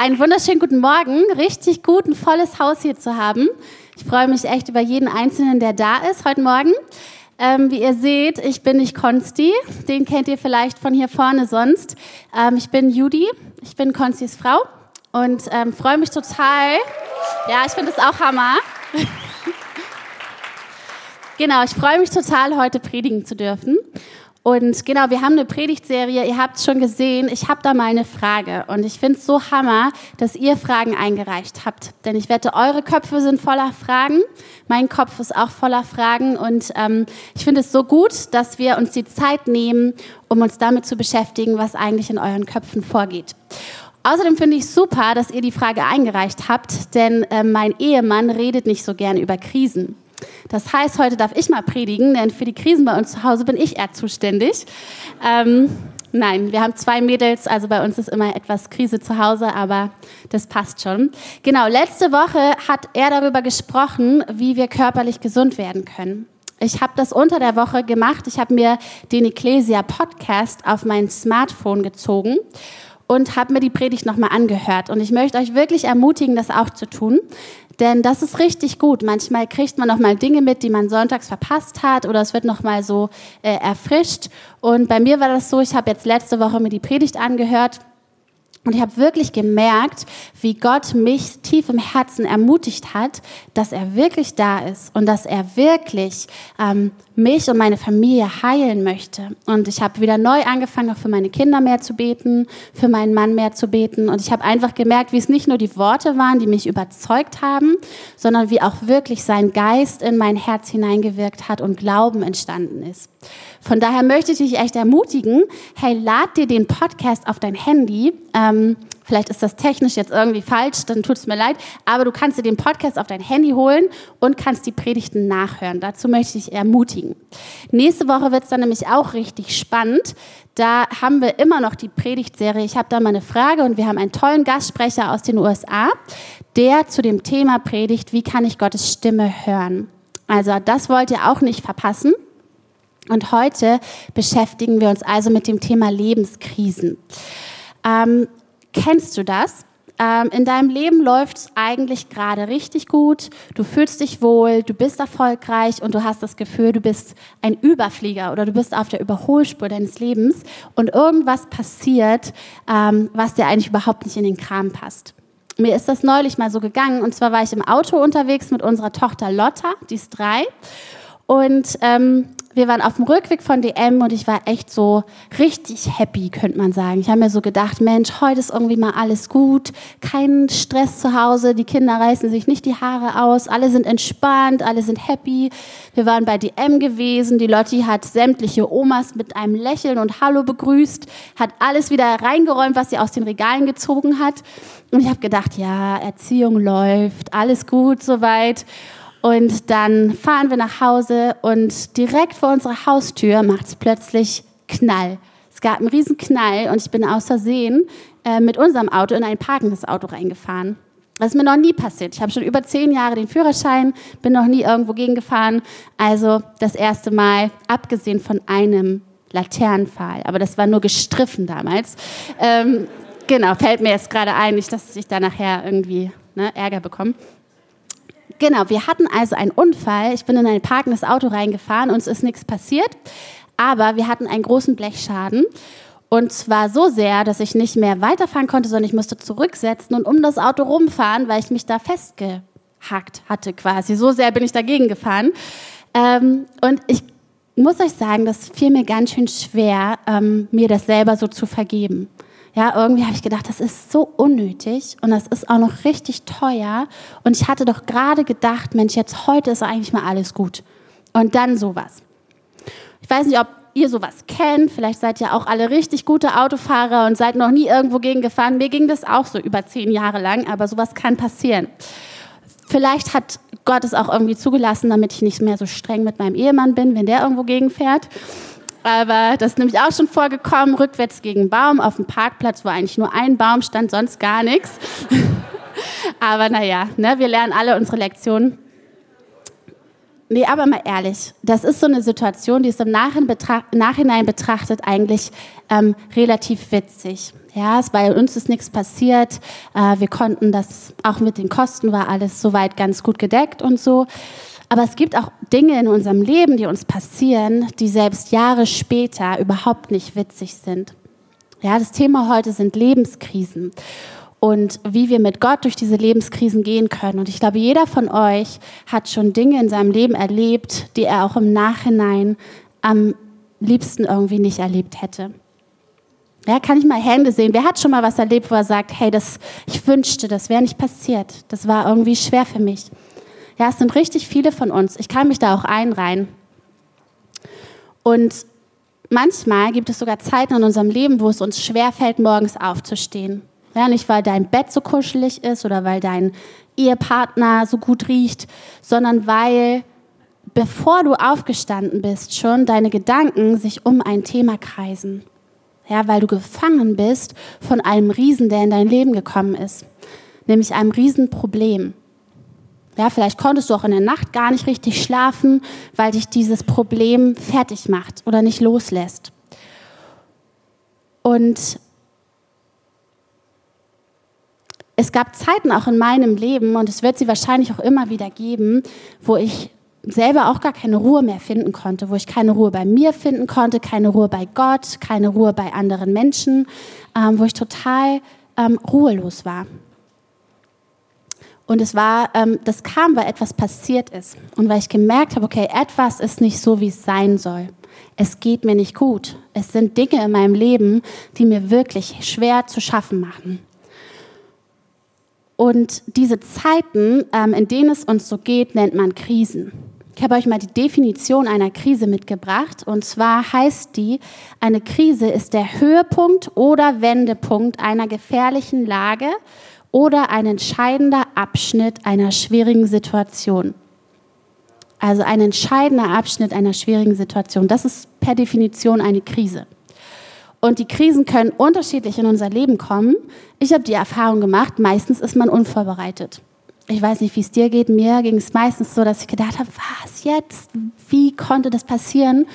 Einen wunderschönen guten Morgen. Richtig gut, ein volles Haus hier zu haben. Ich freue mich echt über jeden Einzelnen, der da ist heute Morgen. Ähm, wie ihr seht, ich bin nicht Konsti. Den kennt ihr vielleicht von hier vorne sonst. Ähm, ich bin Judy. Ich bin Konstis Frau und ähm, freue mich total. Ja, ich finde es auch Hammer. genau, ich freue mich total, heute predigen zu dürfen. Und genau, wir haben eine Predigtserie, ihr habt es schon gesehen, ich habe da mal eine Frage und ich finde es so hammer, dass ihr Fragen eingereicht habt. Denn ich wette, eure Köpfe sind voller Fragen, mein Kopf ist auch voller Fragen und ähm, ich finde es so gut, dass wir uns die Zeit nehmen, um uns damit zu beschäftigen, was eigentlich in euren Köpfen vorgeht. Außerdem finde ich super, dass ihr die Frage eingereicht habt, denn äh, mein Ehemann redet nicht so gern über Krisen. Das heißt, heute darf ich mal predigen, denn für die Krisen bei uns zu Hause bin ich eher zuständig. Ähm, nein, wir haben zwei Mädels, also bei uns ist immer etwas Krise zu Hause, aber das passt schon. Genau, letzte Woche hat er darüber gesprochen, wie wir körperlich gesund werden können. Ich habe das unter der Woche gemacht. Ich habe mir den Ecclesia Podcast auf mein Smartphone gezogen und habe mir die Predigt nochmal angehört. Und ich möchte euch wirklich ermutigen, das auch zu tun. Denn das ist richtig gut. Manchmal kriegt man noch mal Dinge mit, die man sonntags verpasst hat oder es wird noch mal so äh, erfrischt. Und bei mir war das so, ich habe jetzt letzte Woche mir die Predigt angehört und ich habe wirklich gemerkt, wie Gott mich tief im Herzen ermutigt hat, dass er wirklich da ist und dass er wirklich ähm, mich und meine Familie heilen möchte. Und ich habe wieder neu angefangen, auch für meine Kinder mehr zu beten, für meinen Mann mehr zu beten. Und ich habe einfach gemerkt, wie es nicht nur die Worte waren, die mich überzeugt haben, sondern wie auch wirklich sein Geist in mein Herz hineingewirkt hat und Glauben entstanden ist. Von daher möchte ich dich echt ermutigen, hey, lad dir den Podcast auf dein Handy. Ähm, vielleicht ist das technisch jetzt irgendwie falsch, dann tut es mir leid, aber du kannst dir den Podcast auf dein Handy holen und kannst die Predigten nachhören. Dazu möchte ich dich ermutigen. Nächste Woche wird es dann nämlich auch richtig spannend. Da haben wir immer noch die Predigtserie. Ich habe da mal eine Frage und wir haben einen tollen Gastsprecher aus den USA, der zu dem Thema predigt, wie kann ich Gottes Stimme hören. Also das wollt ihr auch nicht verpassen. Und heute beschäftigen wir uns also mit dem Thema Lebenskrisen. Ähm, kennst du das? Ähm, in deinem Leben läuft es eigentlich gerade richtig gut, du fühlst dich wohl, du bist erfolgreich und du hast das Gefühl, du bist ein Überflieger oder du bist auf der Überholspur deines Lebens und irgendwas passiert, ähm, was dir eigentlich überhaupt nicht in den Kram passt. Mir ist das neulich mal so gegangen und zwar war ich im Auto unterwegs mit unserer Tochter Lotta, die ist drei. Und ähm, wir waren auf dem Rückweg von DM und ich war echt so richtig happy, könnte man sagen. Ich habe mir so gedacht, Mensch, heute ist irgendwie mal alles gut, kein Stress zu Hause, die Kinder reißen sich nicht die Haare aus, alle sind entspannt, alle sind happy. Wir waren bei DM gewesen, die Lotti hat sämtliche Omas mit einem Lächeln und Hallo begrüßt, hat alles wieder reingeräumt, was sie aus den Regalen gezogen hat. Und ich habe gedacht, ja, Erziehung läuft, alles gut soweit. Und dann fahren wir nach Hause und direkt vor unserer Haustür macht es plötzlich Knall. Es gab einen riesen Knall und ich bin aus Versehen äh, mit unserem Auto in ein parkendes Auto reingefahren. Das ist mir noch nie passiert. Ich habe schon über zehn Jahre den Führerschein, bin noch nie irgendwo gegengefahren. Also das erste Mal, abgesehen von einem Laternenpfahl. Aber das war nur gestriffen damals. Ähm, genau, fällt mir jetzt gerade ein, nicht, dass ich da nachher irgendwie ne, Ärger bekomme. Genau, wir hatten also einen Unfall. Ich bin in ein parkendes Auto reingefahren, uns ist nichts passiert, aber wir hatten einen großen Blechschaden. Und zwar so sehr, dass ich nicht mehr weiterfahren konnte, sondern ich musste zurücksetzen und um das Auto rumfahren, weil ich mich da festgehackt hatte quasi. So sehr bin ich dagegen gefahren. Ähm, und ich muss euch sagen, das fiel mir ganz schön schwer, ähm, mir das selber so zu vergeben. Ja, irgendwie habe ich gedacht, das ist so unnötig und das ist auch noch richtig teuer. Und ich hatte doch gerade gedacht, Mensch, jetzt heute ist eigentlich mal alles gut. Und dann sowas. Ich weiß nicht, ob ihr sowas kennt. Vielleicht seid ihr auch alle richtig gute Autofahrer und seid noch nie irgendwo gegen gefahren. Mir ging das auch so über zehn Jahre lang, aber sowas kann passieren. Vielleicht hat Gott es auch irgendwie zugelassen, damit ich nicht mehr so streng mit meinem Ehemann bin, wenn der irgendwo gegenfährt. Aber das ist nämlich auch schon vorgekommen, rückwärts gegen Baum auf dem Parkplatz, wo eigentlich nur ein Baum stand, sonst gar nichts. Aber naja, ne, wir lernen alle unsere Lektionen. Nee, aber mal ehrlich, das ist so eine Situation, die ist im Nachhinein betrachtet eigentlich ähm, relativ witzig. Ja, bei uns ist nichts passiert. Äh, wir konnten das, auch mit den Kosten war alles soweit ganz gut gedeckt und so. Aber es gibt auch Dinge in unserem Leben, die uns passieren, die selbst Jahre später überhaupt nicht witzig sind. Ja, das Thema heute sind Lebenskrisen und wie wir mit Gott durch diese Lebenskrisen gehen können. Und ich glaube, jeder von euch hat schon Dinge in seinem Leben erlebt, die er auch im Nachhinein am liebsten irgendwie nicht erlebt hätte. Ja, kann ich mal Hände sehen? Wer hat schon mal was erlebt, wo er sagt, hey, das, ich wünschte, das wäre nicht passiert. Das war irgendwie schwer für mich. Ja, es sind richtig viele von uns. Ich kann mich da auch einreihen. Und manchmal gibt es sogar Zeiten in unserem Leben, wo es uns schwerfällt, morgens aufzustehen. Ja, nicht weil dein Bett so kuschelig ist oder weil dein Ehepartner so gut riecht, sondern weil bevor du aufgestanden bist, schon deine Gedanken sich um ein Thema kreisen. Ja, weil du gefangen bist von einem Riesen, der in dein Leben gekommen ist, nämlich einem Riesenproblem. Ja, vielleicht konntest du auch in der Nacht gar nicht richtig schlafen, weil dich dieses Problem fertig macht oder nicht loslässt. Und es gab Zeiten auch in meinem Leben, und es wird sie wahrscheinlich auch immer wieder geben, wo ich selber auch gar keine Ruhe mehr finden konnte, wo ich keine Ruhe bei mir finden konnte, keine Ruhe bei Gott, keine Ruhe bei anderen Menschen, ähm, wo ich total ähm, ruhelos war. Und es war, ähm, das kam, weil etwas passiert ist und weil ich gemerkt habe, okay, etwas ist nicht so, wie es sein soll. Es geht mir nicht gut. Es sind Dinge in meinem Leben, die mir wirklich schwer zu schaffen machen. Und diese Zeiten, ähm, in denen es uns so geht, nennt man Krisen. Ich habe euch mal die Definition einer Krise mitgebracht. Und zwar heißt die, eine Krise ist der Höhepunkt oder Wendepunkt einer gefährlichen Lage oder ein entscheidender Abschnitt einer schwierigen Situation. Also ein entscheidender Abschnitt einer schwierigen Situation. Das ist per Definition eine Krise. Und die Krisen können unterschiedlich in unser Leben kommen. Ich habe die Erfahrung gemacht, meistens ist man unvorbereitet. Ich weiß nicht, wie es dir geht. Mir ging es meistens so, dass ich gedacht habe, was jetzt? Wie konnte das passieren?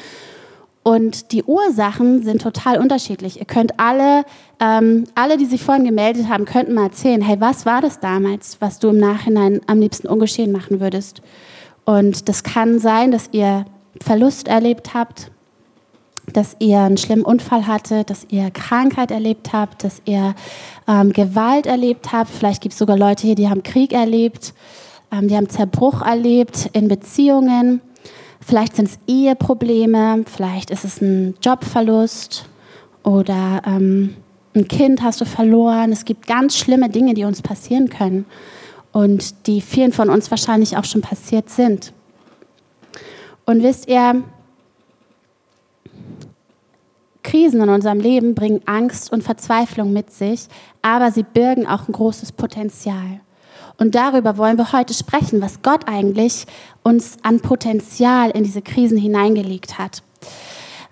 Und die Ursachen sind total unterschiedlich. Ihr könnt alle, ähm, alle, die sich vorhin gemeldet haben, könnten mal erzählen, hey, was war das damals, was du im Nachhinein am liebsten ungeschehen machen würdest? Und das kann sein, dass ihr Verlust erlebt habt, dass ihr einen schlimmen Unfall hattet, dass ihr Krankheit erlebt habt, dass ihr ähm, Gewalt erlebt habt. Vielleicht gibt es sogar Leute hier, die haben Krieg erlebt, ähm, die haben Zerbruch erlebt in Beziehungen. Vielleicht sind es Eheprobleme, vielleicht ist es ein Jobverlust oder ähm, ein Kind hast du verloren. Es gibt ganz schlimme Dinge, die uns passieren können und die vielen von uns wahrscheinlich auch schon passiert sind. Und wisst ihr, Krisen in unserem Leben bringen Angst und Verzweiflung mit sich, aber sie birgen auch ein großes Potenzial. Und darüber wollen wir heute sprechen, was Gott eigentlich uns an Potenzial in diese Krisen hineingelegt hat.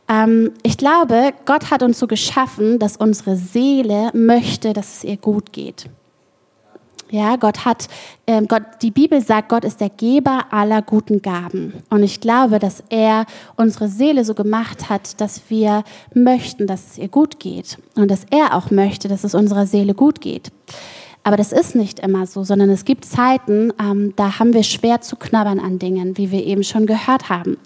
Ähm, ich glaube, Gott hat uns so geschaffen, dass unsere Seele möchte, dass es ihr gut geht. Ja, Gott hat, ähm, Gott, die Bibel sagt, Gott ist der Geber aller guten Gaben. Und ich glaube, dass er unsere Seele so gemacht hat, dass wir möchten, dass es ihr gut geht. Und dass er auch möchte, dass es unserer Seele gut geht. Aber das ist nicht immer so, sondern es gibt Zeiten, ähm, da haben wir schwer zu knabbern an Dingen, wie wir eben schon gehört haben.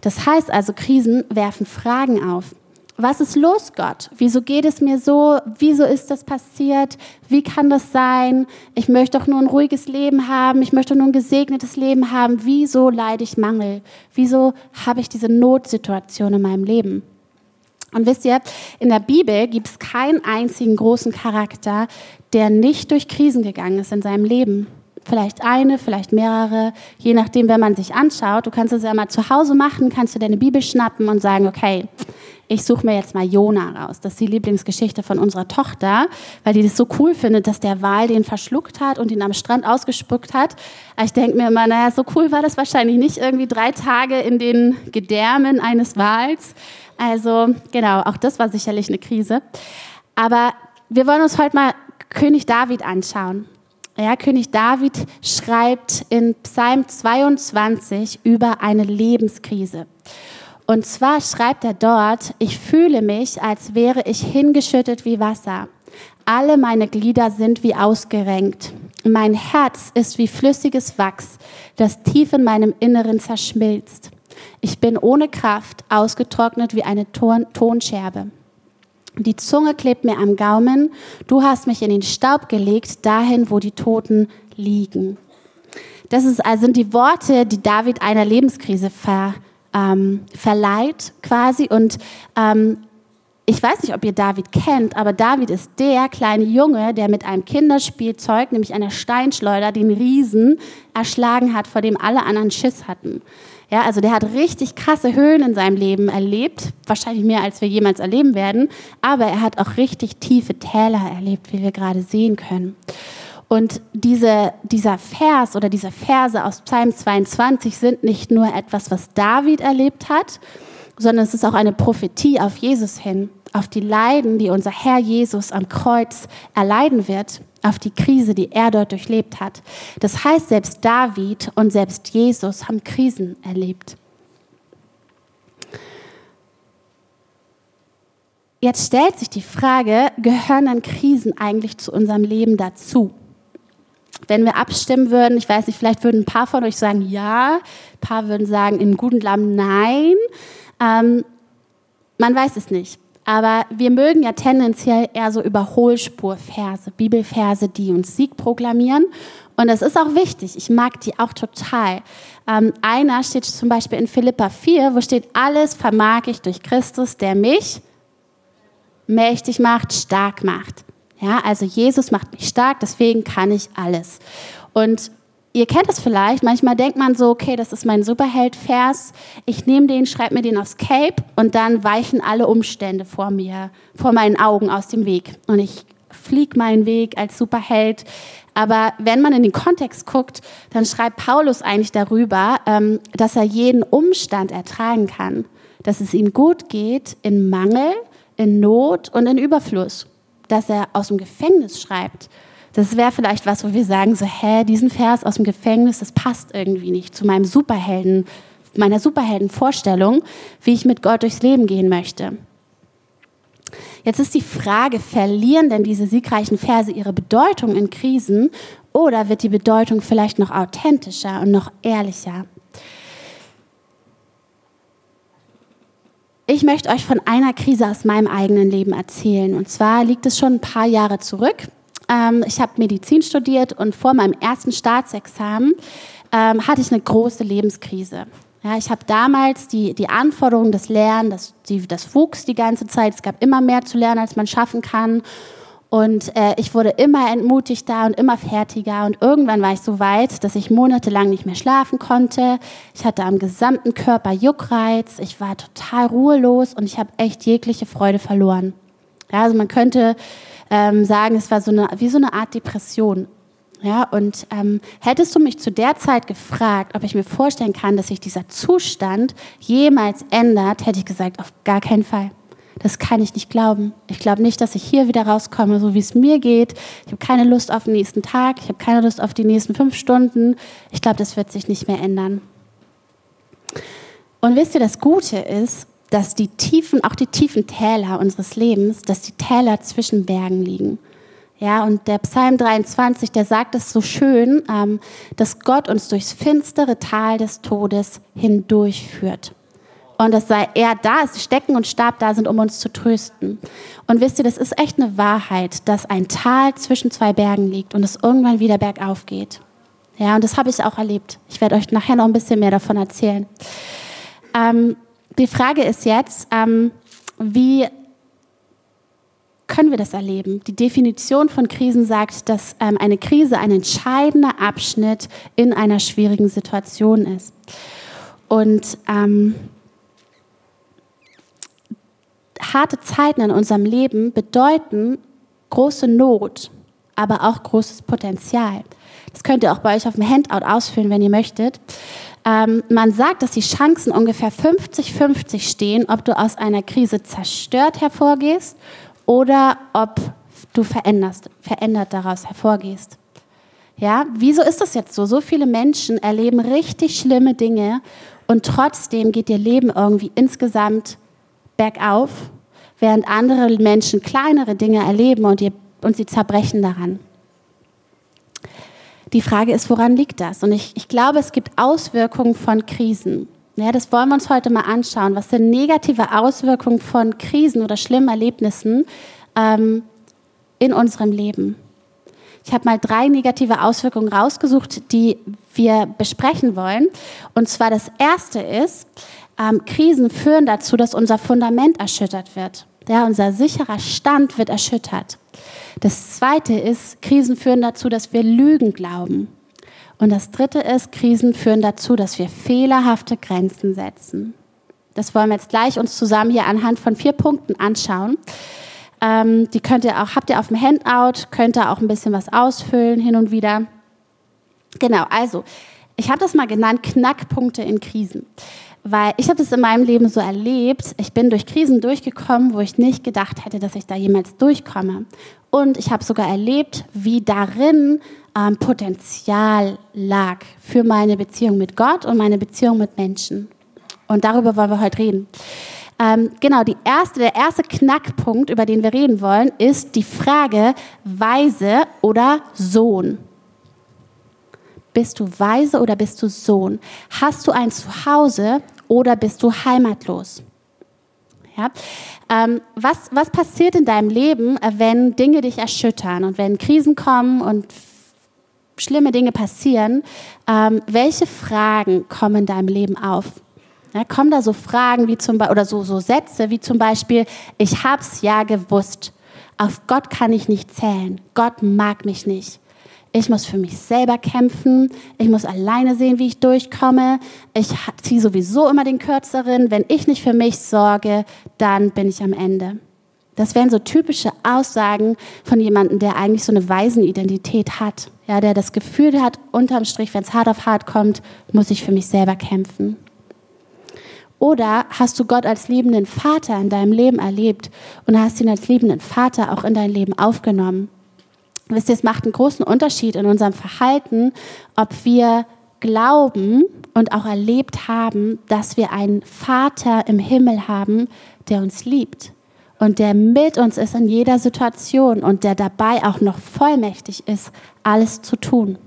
Das heißt also, Krisen werfen Fragen auf was ist los, Gott? Wieso geht es mir so? Wieso ist das passiert? Wie kann das sein? Ich möchte doch nur ein ruhiges Leben haben. Ich möchte nur ein gesegnetes Leben haben. Wieso leide ich Mangel? Wieso habe ich diese Notsituation in meinem Leben? Und wisst ihr, in der Bibel gibt es keinen einzigen großen Charakter, der nicht durch Krisen gegangen ist in seinem Leben vielleicht eine, vielleicht mehrere, je nachdem, wenn man sich anschaut. Du kannst es ja mal zu Hause machen, kannst du deine Bibel schnappen und sagen, okay, ich suche mir jetzt mal Jona raus. Das ist die Lieblingsgeschichte von unserer Tochter, weil die das so cool findet, dass der Wal den verschluckt hat und ihn am Strand ausgespuckt hat. Ich denke mir immer, naja, so cool war das wahrscheinlich nicht irgendwie drei Tage in den Gedärmen eines Wals. Also genau, auch das war sicherlich eine Krise. Aber wir wollen uns heute mal König David anschauen. Ja, König David schreibt in Psalm 22 über eine Lebenskrise. Und zwar schreibt er dort, ich fühle mich, als wäre ich hingeschüttet wie Wasser. Alle meine Glieder sind wie ausgerenkt. Mein Herz ist wie flüssiges Wachs, das tief in meinem Inneren zerschmilzt. Ich bin ohne Kraft, ausgetrocknet wie eine Ton Tonscherbe. Die Zunge klebt mir am Gaumen. Du hast mich in den Staub gelegt, dahin, wo die Toten liegen. Das ist, also sind die Worte, die David einer Lebenskrise ver, ähm, verleiht, quasi. Und ähm, ich weiß nicht, ob ihr David kennt, aber David ist der kleine Junge, der mit einem Kinderspielzeug, nämlich einer Steinschleuder, den Riesen erschlagen hat, vor dem alle anderen Schiss hatten. Ja, also der hat richtig krasse Höhen in seinem Leben erlebt, wahrscheinlich mehr als wir jemals erleben werden, aber er hat auch richtig tiefe Täler erlebt, wie wir gerade sehen können. Und diese, dieser Vers oder diese Verse aus Psalm 22 sind nicht nur etwas, was David erlebt hat, sondern es ist auch eine Prophetie auf Jesus hin, auf die Leiden, die unser Herr Jesus am Kreuz erleiden wird auf die Krise, die er dort durchlebt hat. Das heißt, selbst David und selbst Jesus haben Krisen erlebt. Jetzt stellt sich die Frage, gehören dann Krisen eigentlich zu unserem Leben dazu? Wenn wir abstimmen würden, ich weiß nicht, vielleicht würden ein paar von euch sagen ja, ein paar würden sagen in guten Lamm nein. Ähm, man weiß es nicht. Aber wir mögen ja tendenziell eher so Überholspurverse, Bibelverse, die uns Sieg proklamieren. Und das ist auch wichtig. Ich mag die auch total. Ähm, einer steht zum Beispiel in Philippa 4, wo steht, alles vermag ich durch Christus, der mich mächtig macht, stark macht. Ja, also Jesus macht mich stark, deswegen kann ich alles. Und ihr kennt das vielleicht, manchmal denkt man so, okay, das ist mein Superheld-Vers, ich nehme den, schreibe mir den aufs Cape und dann weichen alle Umstände vor mir, vor meinen Augen aus dem Weg. Und ich fliege meinen Weg als Superheld. Aber wenn man in den Kontext guckt, dann schreibt Paulus eigentlich darüber, ähm, dass er jeden Umstand ertragen kann, dass es ihm gut geht in Mangel, in Not und in Überfluss, dass er aus dem Gefängnis schreibt, das wäre vielleicht was, wo wir sagen so, hä, diesen Vers aus dem Gefängnis, das passt irgendwie nicht zu meinem Superhelden, meiner Superheldenvorstellung, wie ich mit Gott durchs Leben gehen möchte. Jetzt ist die Frage, verlieren denn diese siegreichen Verse ihre Bedeutung in Krisen oder wird die Bedeutung vielleicht noch authentischer und noch ehrlicher? Ich möchte euch von einer Krise aus meinem eigenen Leben erzählen. Und zwar liegt es schon ein paar Jahre zurück. Ähm, ich habe Medizin studiert und vor meinem ersten Staatsexamen ähm, hatte ich eine große Lebenskrise. Ja, ich habe damals die, die Anforderungen des Lernens, das, die, das wuchs die ganze Zeit. Es gab immer mehr zu lernen, als man schaffen kann. Und äh, ich wurde immer entmutigter und immer fertiger. Und irgendwann war ich so weit, dass ich monatelang nicht mehr schlafen konnte. Ich hatte am gesamten Körper Juckreiz. Ich war total ruhelos und ich habe echt jegliche Freude verloren. Ja, also man könnte ähm, sagen, es war so eine, wie so eine Art Depression. Ja, und ähm, hättest du mich zu der Zeit gefragt, ob ich mir vorstellen kann, dass sich dieser Zustand jemals ändert, hätte ich gesagt, auf gar keinen Fall. Das kann ich nicht glauben. Ich glaube nicht, dass ich hier wieder rauskomme, so wie es mir geht. Ich habe keine Lust auf den nächsten Tag. Ich habe keine Lust auf die nächsten fünf Stunden. Ich glaube, das wird sich nicht mehr ändern. Und wisst ihr, das Gute ist, dass die tiefen, auch die tiefen Täler unseres Lebens, dass die Täler zwischen Bergen liegen. Ja, und der Psalm 23, der sagt es so schön, ähm, dass Gott uns durchs finstere Tal des Todes hindurchführt. Und dass sei er da ist, Stecken und Stab da sind, um uns zu trösten. Und wisst ihr, das ist echt eine Wahrheit, dass ein Tal zwischen zwei Bergen liegt und es irgendwann wieder bergauf geht. Ja, und das habe ich auch erlebt. Ich werde euch nachher noch ein bisschen mehr davon erzählen. Ähm, die Frage ist jetzt, ähm, wie können wir das erleben? Die Definition von Krisen sagt, dass ähm, eine Krise ein entscheidender Abschnitt in einer schwierigen Situation ist. Und ähm, harte Zeiten in unserem Leben bedeuten große Not, aber auch großes Potenzial. Das könnt ihr auch bei euch auf dem Handout ausfüllen, wenn ihr möchtet. Ähm, man sagt, dass die Chancen ungefähr 50-50 stehen, ob du aus einer Krise zerstört hervorgehst oder ob du veränderst, verändert daraus hervorgehst. Ja, wieso ist das jetzt so? So viele Menschen erleben richtig schlimme Dinge und trotzdem geht ihr Leben irgendwie insgesamt bergauf, während andere Menschen kleinere Dinge erleben und, ihr, und sie zerbrechen daran. Die Frage ist, woran liegt das? Und ich, ich glaube, es gibt Auswirkungen von Krisen. Ja, das wollen wir uns heute mal anschauen. Was sind negative Auswirkungen von Krisen oder schlimmen Erlebnissen ähm, in unserem Leben? Ich habe mal drei negative Auswirkungen rausgesucht, die wir besprechen wollen. Und zwar das erste ist, ähm, Krisen führen dazu, dass unser Fundament erschüttert wird. Ja, unser sicherer Stand wird erschüttert. Das zweite ist, Krisen führen dazu, dass wir Lügen glauben. Und das dritte ist, Krisen führen dazu, dass wir fehlerhafte Grenzen setzen. Das wollen wir jetzt gleich uns zusammen hier anhand von vier Punkten anschauen. Ähm, die könnt ihr auch, habt ihr auf dem Handout, könnt ihr auch ein bisschen was ausfüllen hin und wieder. Genau, also ich habe das mal genannt, Knackpunkte in Krisen. Weil ich habe das in meinem Leben so erlebt, ich bin durch Krisen durchgekommen, wo ich nicht gedacht hätte, dass ich da jemals durchkomme. Und ich habe sogar erlebt, wie darin ähm, Potenzial lag für meine Beziehung mit Gott und meine Beziehung mit Menschen. Und darüber wollen wir heute reden. Ähm, genau, erste, der erste Knackpunkt, über den wir reden wollen, ist die Frage Weise oder Sohn. Bist du Weise oder bist du Sohn? Hast du ein Zuhause oder bist du heimatlos? Ja? Ähm, was, was passiert in deinem Leben, äh, wenn Dinge dich erschüttern und wenn Krisen kommen und schlimme Dinge passieren? Ähm, welche Fragen kommen in deinem Leben auf? Ja, kommen da so Fragen wie zum oder so, so Sätze wie zum Beispiel, ich hab's ja gewusst. Auf Gott kann ich nicht zählen. Gott mag mich nicht. Ich muss für mich selber kämpfen. Ich muss alleine sehen, wie ich durchkomme. Ich ziehe sowieso immer den Kürzeren. Wenn ich nicht für mich sorge, dann bin ich am Ende. Das wären so typische Aussagen von jemandem, der eigentlich so eine Waisenidentität hat. Ja, der das Gefühl hat, unterm Strich, wenn es hart auf hart kommt, muss ich für mich selber kämpfen. Oder hast du Gott als liebenden Vater in deinem Leben erlebt und hast ihn als liebenden Vater auch in dein Leben aufgenommen? Wisst ihr, es macht einen großen Unterschied in unserem Verhalten, ob wir glauben und auch erlebt haben, dass wir einen Vater im Himmel haben, der uns liebt und der mit uns ist in jeder Situation und der dabei auch noch vollmächtig ist, alles zu tun.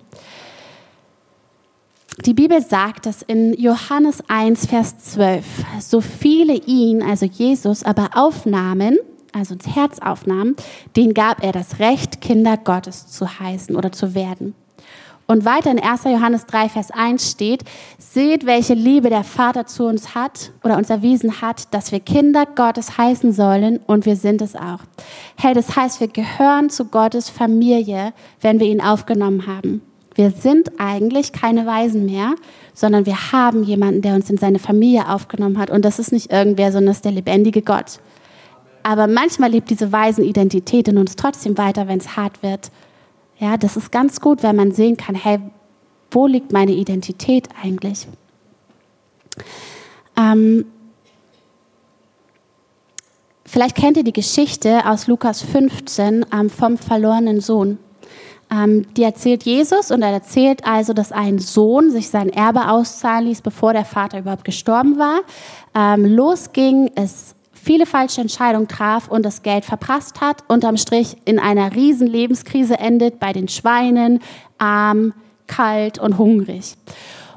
Die Bibel sagt dass in Johannes 1, Vers 12, so viele ihn, also Jesus, aber aufnahmen, also ins Herz aufnahmen, denen gab er das Recht, Kinder Gottes zu heißen oder zu werden. Und weiter in 1. Johannes 3, Vers 1 steht, seht, welche Liebe der Vater zu uns hat oder uns erwiesen hat, dass wir Kinder Gottes heißen sollen und wir sind es auch. Hey, das heißt, wir gehören zu Gottes Familie, wenn wir ihn aufgenommen haben. Wir sind eigentlich keine Weisen mehr, sondern wir haben jemanden, der uns in seine Familie aufgenommen hat. Und das ist nicht irgendwer, sondern das ist der lebendige Gott. Aber manchmal lebt diese Waisenidentität in uns trotzdem weiter, wenn es hart wird. Ja, das ist ganz gut, weil man sehen kann, hey, wo liegt meine Identität eigentlich? Ähm, vielleicht kennt ihr die Geschichte aus Lukas 15 ähm, vom verlorenen Sohn. Ähm, die erzählt Jesus und er erzählt also, dass ein Sohn sich sein Erbe auszahlen ließ, bevor der Vater überhaupt gestorben war. Ähm, losging, es viele falsche Entscheidungen traf und das Geld verprasst hat, unterm Strich in einer riesen Lebenskrise endet bei den Schweinen, arm, kalt und hungrig.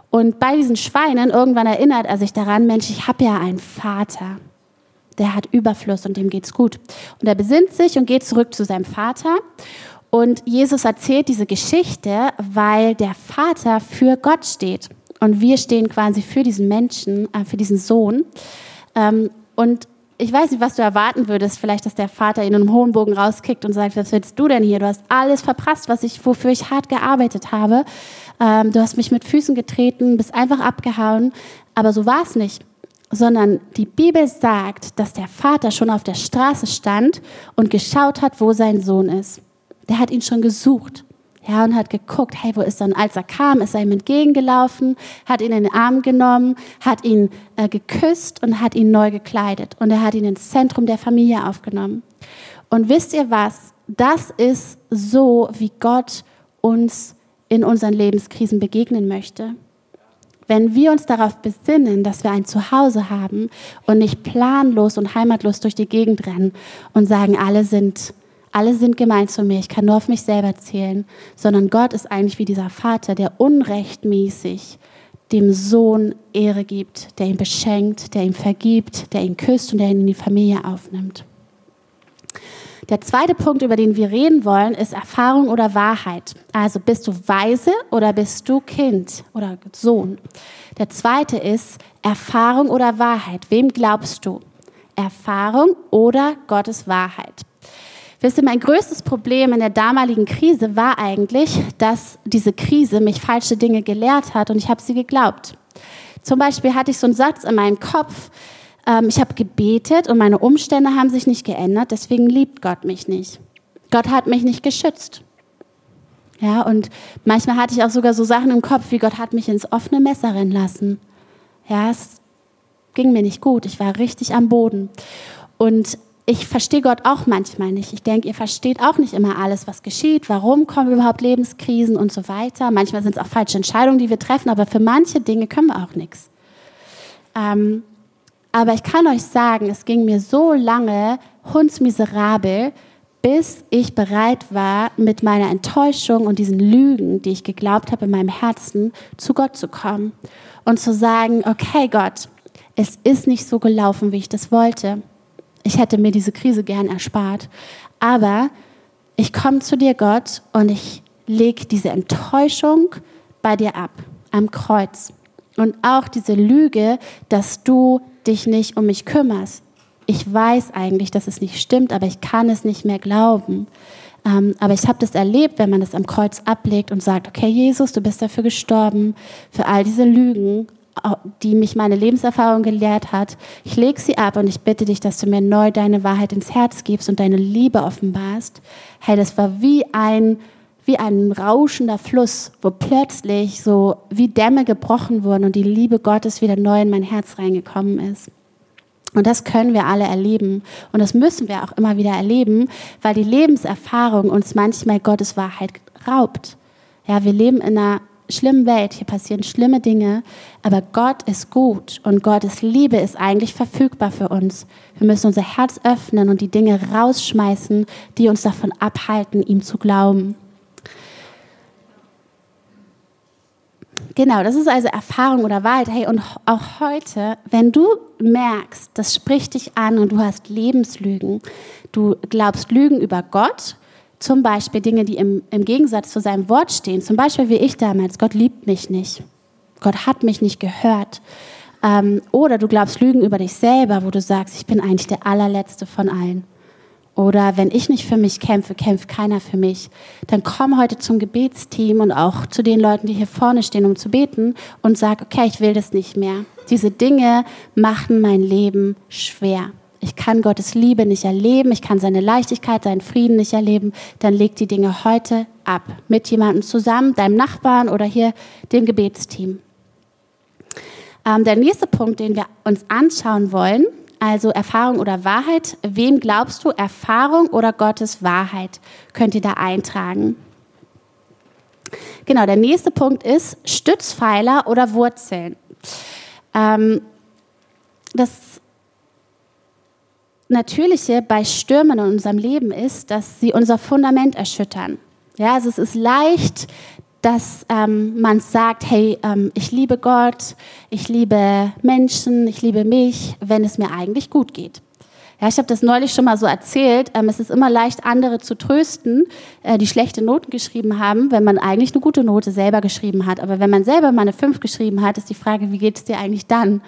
Und bei diesen Schweinen irgendwann erinnert er sich daran, Mensch, ich habe ja einen Vater. Der hat Überfluss und dem geht's gut. Und er besinnt sich und geht zurück zu seinem Vater. Und Jesus erzählt diese Geschichte, weil der Vater für Gott steht. Und wir stehen quasi für diesen Menschen, äh, für diesen Sohn. Ähm, und ich weiß nicht, was du erwarten würdest, vielleicht, dass der Vater ihn in einem hohen Bogen rauskickt und sagt, was willst du denn hier? Du hast alles verprasst, was ich, wofür ich hart gearbeitet habe. Ähm, du hast mich mit Füßen getreten, bist einfach abgehauen. Aber so war es nicht. Sondern die Bibel sagt, dass der Vater schon auf der Straße stand und geschaut hat, wo sein Sohn ist. Der hat ihn schon gesucht. Ja, und hat geguckt, hey, wo ist er? Und als er kam, ist er ihm entgegengelaufen, hat ihn in den Arm genommen, hat ihn äh, geküsst und hat ihn neu gekleidet. Und er hat ihn ins Zentrum der Familie aufgenommen. Und wisst ihr was? Das ist so, wie Gott uns in unseren Lebenskrisen begegnen möchte. Wenn wir uns darauf besinnen, dass wir ein Zuhause haben und nicht planlos und heimatlos durch die Gegend rennen und sagen, alle sind, alle sind gemein zu mir, ich kann nur auf mich selber zählen, sondern Gott ist eigentlich wie dieser Vater, der unrechtmäßig dem Sohn Ehre gibt, der ihn beschenkt, der ihm vergibt, der ihn küsst und der ihn in die Familie aufnimmt. Der zweite Punkt, über den wir reden wollen, ist Erfahrung oder Wahrheit. Also bist du weise oder bist du Kind oder Sohn? Der zweite ist Erfahrung oder Wahrheit. Wem glaubst du? Erfahrung oder Gottes Wahrheit? Wisst ihr, mein größtes Problem in der damaligen Krise war eigentlich, dass diese Krise mich falsche Dinge gelehrt hat und ich habe sie geglaubt. Zum Beispiel hatte ich so einen Satz in meinem Kopf, ähm, ich habe gebetet und meine Umstände haben sich nicht geändert, deswegen liebt Gott mich nicht. Gott hat mich nicht geschützt. Ja, und manchmal hatte ich auch sogar so Sachen im Kopf, wie Gott hat mich ins offene Messer rennen lassen. Ja, es ging mir nicht gut. Ich war richtig am Boden. Und ich verstehe Gott auch manchmal nicht. Ich denke, ihr versteht auch nicht immer alles, was geschieht, warum kommen überhaupt Lebenskrisen und so weiter. Manchmal sind es auch falsche Entscheidungen, die wir treffen, aber für manche Dinge können wir auch nichts. Ähm, aber ich kann euch sagen, es ging mir so lange hundsmiserabel, bis ich bereit war, mit meiner Enttäuschung und diesen Lügen, die ich geglaubt habe in meinem Herzen, zu Gott zu kommen und zu sagen, okay Gott, es ist nicht so gelaufen, wie ich das wollte. Ich hätte mir diese Krise gern erspart. Aber ich komme zu dir, Gott, und ich lege diese Enttäuschung bei dir ab, am Kreuz. Und auch diese Lüge, dass du dich nicht um mich kümmerst. Ich weiß eigentlich, dass es nicht stimmt, aber ich kann es nicht mehr glauben. Ähm, aber ich habe das erlebt, wenn man das am Kreuz ablegt und sagt, okay, Jesus, du bist dafür gestorben, für all diese Lügen, die mich meine Lebenserfahrung gelehrt hat. Ich lege sie ab und ich bitte dich, dass du mir neu deine Wahrheit ins Herz gibst und deine Liebe offenbarst. Hey, das war wie ein wie ein rauschender Fluss, wo plötzlich so wie Dämme gebrochen wurden und die Liebe Gottes wieder neu in mein Herz reingekommen ist. Und das können wir alle erleben. Und das müssen wir auch immer wieder erleben, weil die Lebenserfahrung uns manchmal Gottes Wahrheit raubt. Ja, wir leben in einer schlimmen Welt, hier passieren schlimme Dinge, aber Gott ist gut und Gottes Liebe ist eigentlich verfügbar für uns. Wir müssen unser Herz öffnen und die Dinge rausschmeißen, die uns davon abhalten, ihm zu glauben. Genau, das ist also Erfahrung oder Wahrheit. Hey, und auch heute, wenn du merkst, das spricht dich an und du hast Lebenslügen, du glaubst Lügen über Gott, zum Beispiel Dinge, die im, im Gegensatz zu seinem Wort stehen, zum Beispiel wie ich damals, Gott liebt mich nicht, Gott hat mich nicht gehört. Ähm, oder du glaubst Lügen über dich selber, wo du sagst, ich bin eigentlich der allerletzte von allen. Oder wenn ich nicht für mich kämpfe, kämpft keiner für mich. Dann komm heute zum Gebetsteam und auch zu den Leuten, die hier vorne stehen, um zu beten und sag, okay, ich will das nicht mehr. Diese Dinge machen mein Leben schwer. Ich kann Gottes Liebe nicht erleben, ich kann seine Leichtigkeit, seinen Frieden nicht erleben. Dann leg die Dinge heute ab. Mit jemandem zusammen, deinem Nachbarn oder hier dem Gebetsteam. Ähm, der nächste Punkt, den wir uns anschauen wollen, also Erfahrung oder Wahrheit. Wem glaubst du, Erfahrung oder Gottes Wahrheit? Könnt ihr da eintragen. Genau, der nächste Punkt ist Stützpfeiler oder Wurzeln. Ähm, das Natürliche bei Stürmen in unserem Leben ist, dass sie unser Fundament erschüttern. Ja, also es ist leicht, dass ähm, man sagt, hey, ähm, ich liebe Gott, ich liebe Menschen, ich liebe mich, wenn es mir eigentlich gut geht. Ja, ich habe das neulich schon mal so erzählt. Ähm, es ist immer leicht, andere zu trösten, äh, die schlechte Noten geschrieben haben, wenn man eigentlich eine gute Note selber geschrieben hat. Aber wenn man selber mal eine 5 geschrieben hat, ist die Frage, wie geht es dir eigentlich dann?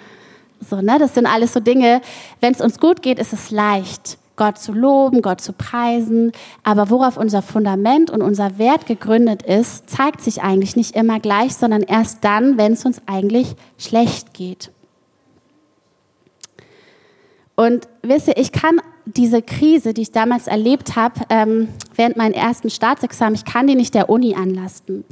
So, ne? Das sind alles so Dinge, wenn es uns gut geht, ist es leicht. Gott zu loben, Gott zu preisen. Aber worauf unser Fundament und unser Wert gegründet ist, zeigt sich eigentlich nicht immer gleich, sondern erst dann, wenn es uns eigentlich schlecht geht. Und wisst ihr, ich kann diese Krise, die ich damals erlebt habe, ähm, während meinen ersten Staatsexamen, ich kann die nicht der Uni anlasten.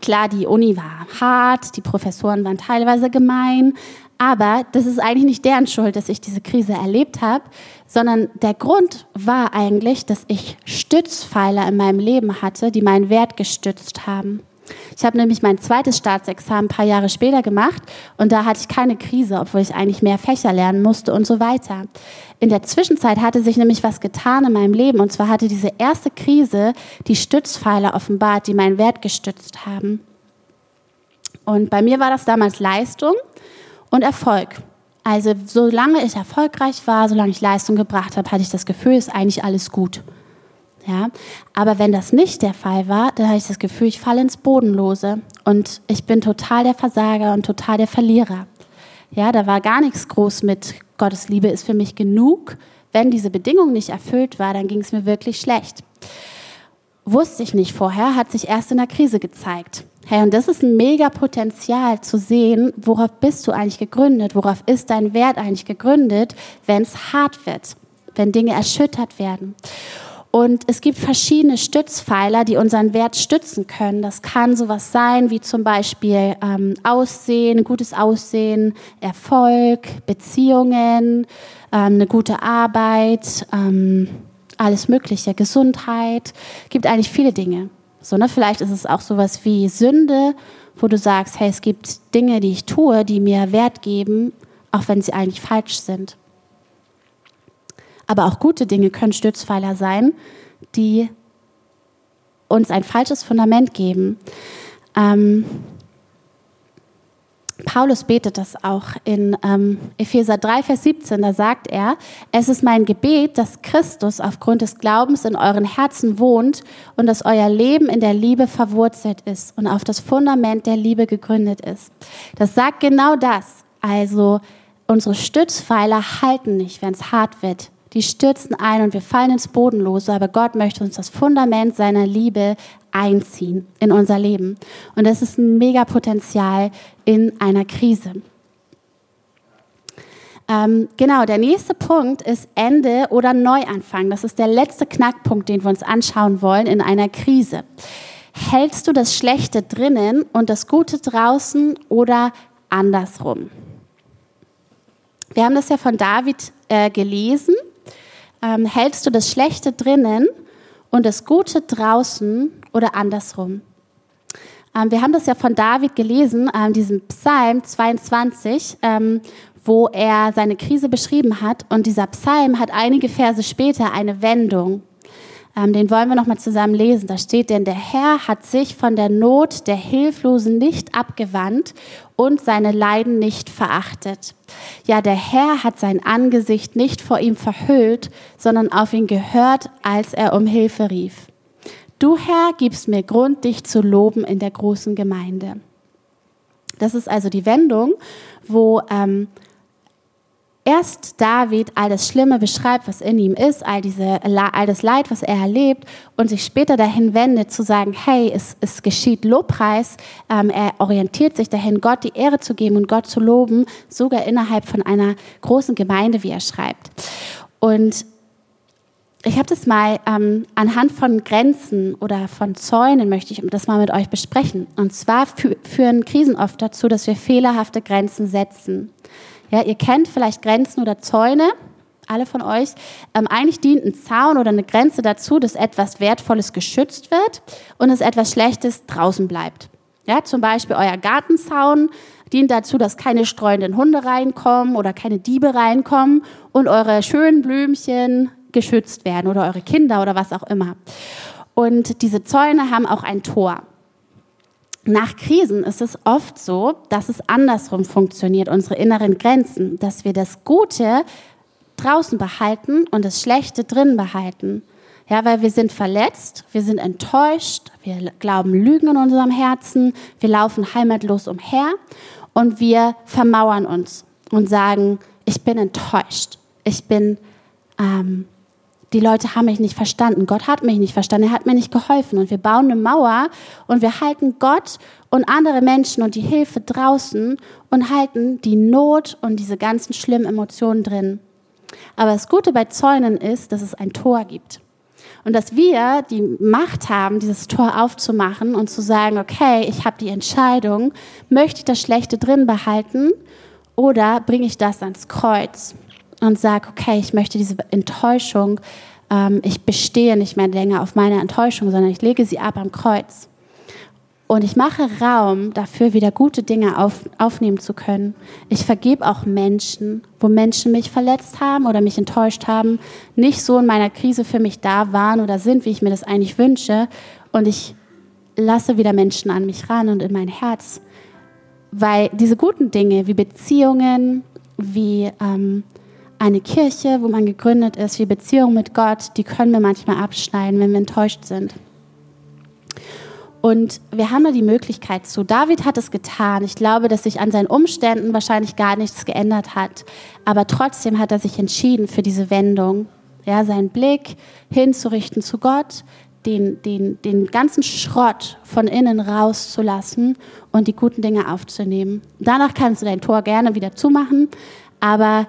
Klar, die Uni war hart, die Professoren waren teilweise gemein, aber das ist eigentlich nicht deren Schuld, dass ich diese Krise erlebt habe, sondern der Grund war eigentlich, dass ich Stützpfeiler in meinem Leben hatte, die meinen Wert gestützt haben. Ich habe nämlich mein zweites Staatsexamen ein paar Jahre später gemacht und da hatte ich keine Krise, obwohl ich eigentlich mehr Fächer lernen musste und so weiter. In der Zwischenzeit hatte sich nämlich was getan in meinem Leben und zwar hatte diese erste Krise die Stützpfeiler offenbart, die meinen Wert gestützt haben. Und bei mir war das damals Leistung und Erfolg. Also solange ich erfolgreich war, solange ich Leistung gebracht habe, hatte ich das Gefühl, ist eigentlich alles gut. Ja, aber wenn das nicht der Fall war, dann hatte ich das Gefühl, ich falle ins Bodenlose und ich bin total der Versager und total der Verlierer. Ja, da war gar nichts groß mit Gottes Liebe ist für mich genug. Wenn diese Bedingung nicht erfüllt war, dann ging es mir wirklich schlecht. Wusste ich nicht vorher, hat sich erst in der Krise gezeigt. Hey, und das ist ein mega Potenzial zu sehen, worauf bist du eigentlich gegründet, worauf ist dein Wert eigentlich gegründet, wenn es hart wird, wenn Dinge erschüttert werden. Und es gibt verschiedene Stützpfeiler, die unseren Wert stützen können. Das kann sowas sein wie zum Beispiel ähm, Aussehen, gutes Aussehen, Erfolg, Beziehungen, ähm, eine gute Arbeit, ähm, alles Mögliche, Gesundheit. Gibt eigentlich viele Dinge. So, ne? Vielleicht ist es auch sowas wie Sünde, wo du sagst, hey, es gibt Dinge, die ich tue, die mir Wert geben, auch wenn sie eigentlich falsch sind. Aber auch gute Dinge können Stützpfeiler sein, die uns ein falsches Fundament geben. Ähm, Paulus betet das auch in ähm, Epheser 3, Vers 17. Da sagt er, es ist mein Gebet, dass Christus aufgrund des Glaubens in euren Herzen wohnt und dass euer Leben in der Liebe verwurzelt ist und auf das Fundament der Liebe gegründet ist. Das sagt genau das. Also unsere Stützpfeiler halten nicht, wenn es hart wird die stürzen ein und wir fallen ins Bodenlose, aber Gott möchte uns das Fundament seiner Liebe einziehen in unser Leben. Und das ist ein Megapotenzial in einer Krise. Ähm, genau, der nächste Punkt ist Ende oder Neuanfang. Das ist der letzte Knackpunkt, den wir uns anschauen wollen in einer Krise. Hältst du das Schlechte drinnen und das Gute draußen oder andersrum? Wir haben das ja von David äh, gelesen ähm, hältst du das Schlechte drinnen und das Gute draußen oder andersrum? Ähm, wir haben das ja von David gelesen, ähm, diesem Psalm 22, ähm, wo er seine Krise beschrieben hat. Und dieser Psalm hat einige Verse später eine Wendung. Den wollen wir noch mal zusammen lesen. Da steht, denn der Herr hat sich von der Not der Hilflosen nicht abgewandt und seine Leiden nicht verachtet. Ja, der Herr hat sein Angesicht nicht vor ihm verhüllt, sondern auf ihn gehört, als er um Hilfe rief. Du Herr gibst mir Grund, dich zu loben in der großen Gemeinde. Das ist also die Wendung, wo ähm, erst David all das Schlimme beschreibt, was in ihm ist, all, diese, all das Leid, was er erlebt, und sich später dahin wendet, zu sagen, hey, es, es geschieht Lobpreis, ähm, er orientiert sich dahin, Gott die Ehre zu geben und Gott zu loben, sogar innerhalb von einer großen Gemeinde, wie er schreibt. Und ich habe das mal ähm, anhand von Grenzen oder von Zäunen möchte ich das mal mit euch besprechen. Und zwar führen Krisen oft dazu, dass wir fehlerhafte Grenzen setzen. Ja, ihr kennt vielleicht Grenzen oder Zäune, alle von euch. Ähm, eigentlich dient ein Zaun oder eine Grenze dazu, dass etwas Wertvolles geschützt wird und dass etwas Schlechtes draußen bleibt. Ja, zum Beispiel euer Gartenzaun dient dazu, dass keine streuenden Hunde reinkommen oder keine Diebe reinkommen und eure schönen Blümchen geschützt werden oder eure Kinder oder was auch immer. Und diese Zäune haben auch ein Tor. Nach Krisen ist es oft so, dass es andersrum funktioniert, unsere inneren Grenzen, dass wir das Gute draußen behalten und das Schlechte drin behalten. Ja, weil wir sind verletzt, wir sind enttäuscht, wir glauben Lügen in unserem Herzen, wir laufen heimatlos umher und wir vermauern uns und sagen, ich bin enttäuscht, ich bin ähm, die Leute haben mich nicht verstanden. Gott hat mich nicht verstanden. Er hat mir nicht geholfen. Und wir bauen eine Mauer und wir halten Gott und andere Menschen und die Hilfe draußen und halten die Not und diese ganzen schlimmen Emotionen drin. Aber das Gute bei Zäunen ist, dass es ein Tor gibt. Und dass wir die Macht haben, dieses Tor aufzumachen und zu sagen, okay, ich habe die Entscheidung, möchte ich das Schlechte drin behalten oder bringe ich das ans Kreuz? Und sage, okay, ich möchte diese Enttäuschung, ähm, ich bestehe nicht mehr länger auf meiner Enttäuschung, sondern ich lege sie ab am Kreuz. Und ich mache Raum dafür, wieder gute Dinge auf, aufnehmen zu können. Ich vergebe auch Menschen, wo Menschen mich verletzt haben oder mich enttäuscht haben, nicht so in meiner Krise für mich da waren oder sind, wie ich mir das eigentlich wünsche. Und ich lasse wieder Menschen an mich ran und in mein Herz. Weil diese guten Dinge wie Beziehungen, wie ähm, eine Kirche, wo man gegründet ist, wie Beziehungen mit Gott, die können wir manchmal abschneiden, wenn wir enttäuscht sind. Und wir haben da die Möglichkeit zu. David hat es getan. Ich glaube, dass sich an seinen Umständen wahrscheinlich gar nichts geändert hat. Aber trotzdem hat er sich entschieden für diese Wendung. Ja, seinen Blick hinzurichten zu Gott, den, den, den ganzen Schrott von innen rauszulassen und die guten Dinge aufzunehmen. Danach kannst du dein Tor gerne wieder zumachen, aber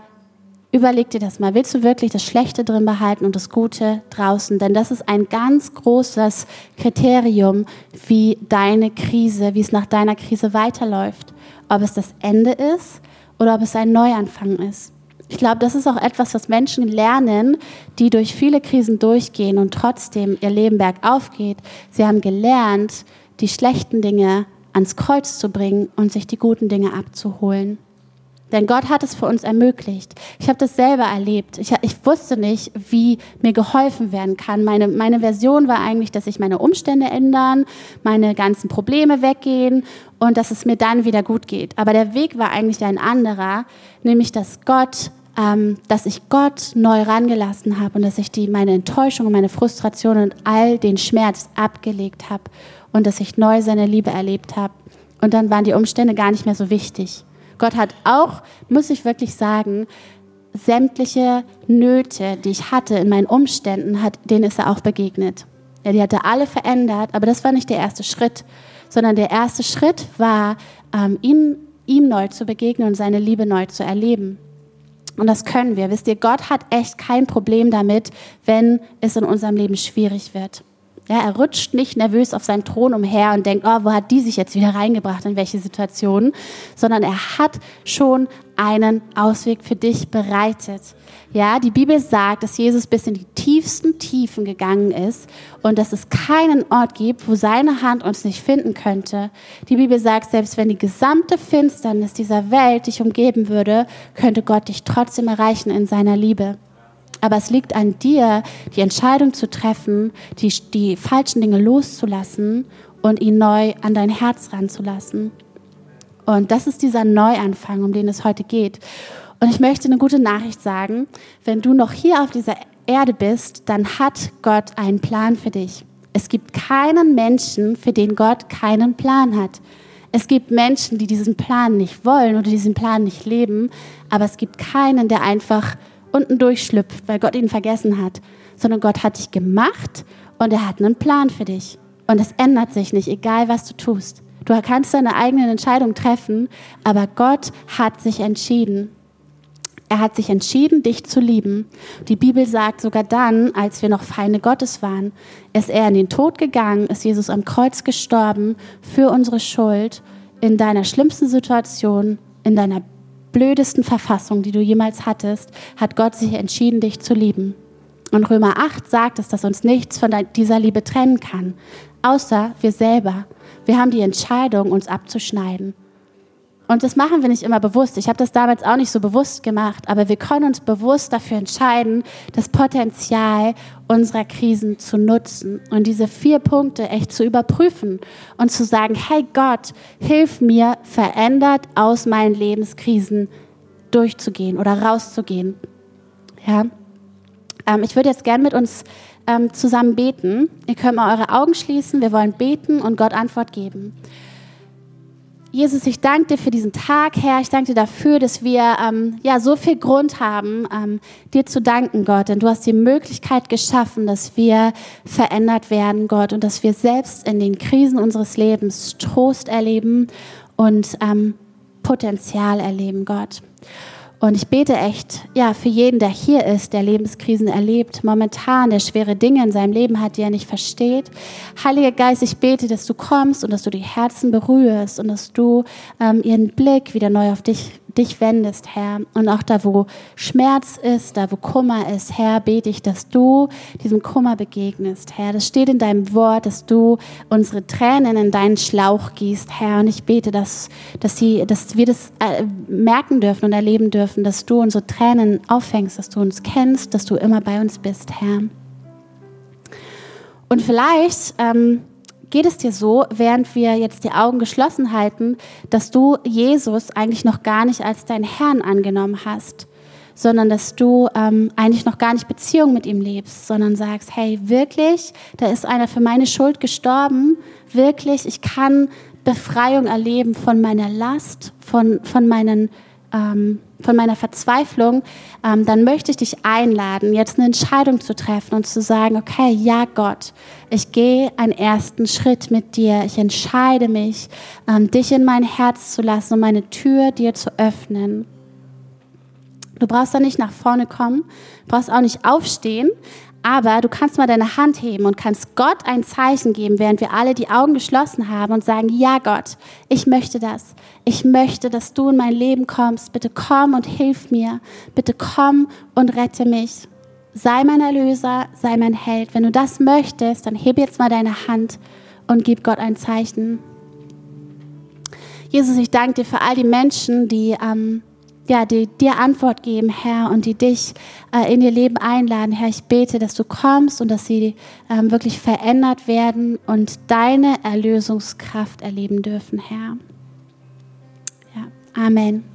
Überleg dir das mal. Willst du wirklich das Schlechte drin behalten und das Gute draußen? Denn das ist ein ganz großes Kriterium, wie deine Krise, wie es nach deiner Krise weiterläuft. Ob es das Ende ist oder ob es ein Neuanfang ist. Ich glaube, das ist auch etwas, was Menschen lernen, die durch viele Krisen durchgehen und trotzdem ihr Leben bergauf geht. Sie haben gelernt, die schlechten Dinge ans Kreuz zu bringen und sich die guten Dinge abzuholen. Denn Gott hat es für uns ermöglicht. Ich habe das selber erlebt. Ich, ich, wusste nicht, wie mir geholfen werden kann. Meine, meine Version war eigentlich, dass sich meine Umstände ändern, meine ganzen Probleme weggehen und dass es mir dann wieder gut geht. Aber der Weg war eigentlich ein anderer, nämlich dass Gott ähm, dass ich Gott neu rangelassen habe und dass ich die, meine Enttäuschung meine Frustration und all den Schmerz abgelegt habe und dass ich neu seine Liebe erlebt habe. Und dann waren die Umstände gar nicht mehr so wichtig. Gott hat auch, muss ich wirklich sagen, sämtliche Nöte, die ich hatte in meinen Umständen, hat, denen ist er auch begegnet. Ja, die hat er alle verändert, aber das war nicht der erste Schritt, sondern der erste Schritt war, ähm, ihm, ihm neu zu begegnen und seine Liebe neu zu erleben. Und das können wir. Wisst ihr, Gott hat echt kein Problem damit, wenn es in unserem Leben schwierig wird. Ja, er rutscht nicht nervös auf seinen Thron umher und denkt, oh, wo hat die sich jetzt wieder reingebracht, in welche Situationen, sondern er hat schon einen Ausweg für dich bereitet. Ja, die Bibel sagt, dass Jesus bis in die tiefsten Tiefen gegangen ist und dass es keinen Ort gibt, wo seine Hand uns nicht finden könnte. Die Bibel sagt, selbst wenn die gesamte Finsternis dieser Welt dich umgeben würde, könnte Gott dich trotzdem erreichen in seiner Liebe. Aber es liegt an dir, die Entscheidung zu treffen, die, die falschen Dinge loszulassen und ihn neu an dein Herz ranzulassen. Und das ist dieser Neuanfang, um den es heute geht. Und ich möchte eine gute Nachricht sagen. Wenn du noch hier auf dieser Erde bist, dann hat Gott einen Plan für dich. Es gibt keinen Menschen, für den Gott keinen Plan hat. Es gibt Menschen, die diesen Plan nicht wollen oder diesen Plan nicht leben, aber es gibt keinen, der einfach unten durchschlüpft, weil Gott ihn vergessen hat, sondern Gott hat dich gemacht und er hat einen Plan für dich. Und es ändert sich nicht, egal was du tust. Du kannst deine eigenen Entscheidungen treffen, aber Gott hat sich entschieden. Er hat sich entschieden, dich zu lieben. Die Bibel sagt sogar dann, als wir noch Feinde Gottes waren, ist er in den Tod gegangen, ist Jesus am Kreuz gestorben für unsere Schuld in deiner schlimmsten Situation, in deiner blödesten Verfassung, die du jemals hattest, hat Gott sich entschieden, dich zu lieben. Und Römer 8 sagt es, dass uns nichts von dieser Liebe trennen kann, außer wir selber. Wir haben die Entscheidung, uns abzuschneiden. Und das machen wir nicht immer bewusst. Ich habe das damals auch nicht so bewusst gemacht, aber wir können uns bewusst dafür entscheiden, das Potenzial unserer Krisen zu nutzen und diese vier Punkte echt zu überprüfen und zu sagen, hey Gott, hilf mir, verändert aus meinen Lebenskrisen durchzugehen oder rauszugehen. Ja? Ähm, ich würde jetzt gern mit uns ähm, zusammen beten. Ihr könnt mal eure Augen schließen. Wir wollen beten und Gott Antwort geben. Jesus, ich danke dir für diesen Tag, Herr. Ich danke dir dafür, dass wir ähm, ja so viel Grund haben, ähm, dir zu danken, Gott. Denn du hast die Möglichkeit geschaffen, dass wir verändert werden, Gott, und dass wir selbst in den Krisen unseres Lebens Trost erleben und ähm, Potenzial erleben, Gott. Und ich bete echt, ja, für jeden, der hier ist, der Lebenskrisen erlebt, momentan, der schwere Dinge in seinem Leben hat, die er nicht versteht. Heiliger Geist, ich bete, dass du kommst und dass du die Herzen berührst und dass du ähm, ihren Blick wieder neu auf dich dich wendest, Herr. Und auch da, wo Schmerz ist, da, wo Kummer ist, Herr, bete ich, dass du diesem Kummer begegnest, Herr. Das steht in deinem Wort, dass du unsere Tränen in deinen Schlauch gießt, Herr. Und ich bete, dass, dass, sie, dass wir das äh, merken dürfen und erleben dürfen, dass du unsere Tränen auffängst, dass du uns kennst, dass du immer bei uns bist, Herr. Und vielleicht ähm, geht es dir so, während wir jetzt die Augen geschlossen halten, dass du Jesus eigentlich noch gar nicht als dein Herrn angenommen hast, sondern dass du ähm, eigentlich noch gar nicht Beziehung mit ihm lebst, sondern sagst, hey, wirklich, da ist einer für meine Schuld gestorben, wirklich, ich kann Befreiung erleben von meiner Last, von, von meinen ähm, von meiner Verzweiflung, ähm, dann möchte ich dich einladen, jetzt eine Entscheidung zu treffen und zu sagen, okay, ja Gott, ich gehe einen ersten Schritt mit dir. Ich entscheide mich, ähm, dich in mein Herz zu lassen und meine Tür dir zu öffnen. Du brauchst da nicht nach vorne kommen, brauchst auch nicht aufstehen, aber du kannst mal deine Hand heben und kannst Gott ein Zeichen geben, während wir alle die Augen geschlossen haben und sagen, ja Gott, ich möchte das. Ich möchte, dass du in mein Leben kommst. Bitte komm und hilf mir. Bitte komm und rette mich. Sei mein Erlöser, sei mein Held. Wenn du das möchtest, dann heb jetzt mal deine Hand und gib Gott ein Zeichen. Jesus, ich danke dir für all die Menschen, die ähm, ja, die dir Antwort geben, Herr, und die dich äh, in ihr Leben einladen. Herr, ich bete, dass du kommst und dass sie ähm, wirklich verändert werden und deine Erlösungskraft erleben dürfen, Herr. Ja, Amen.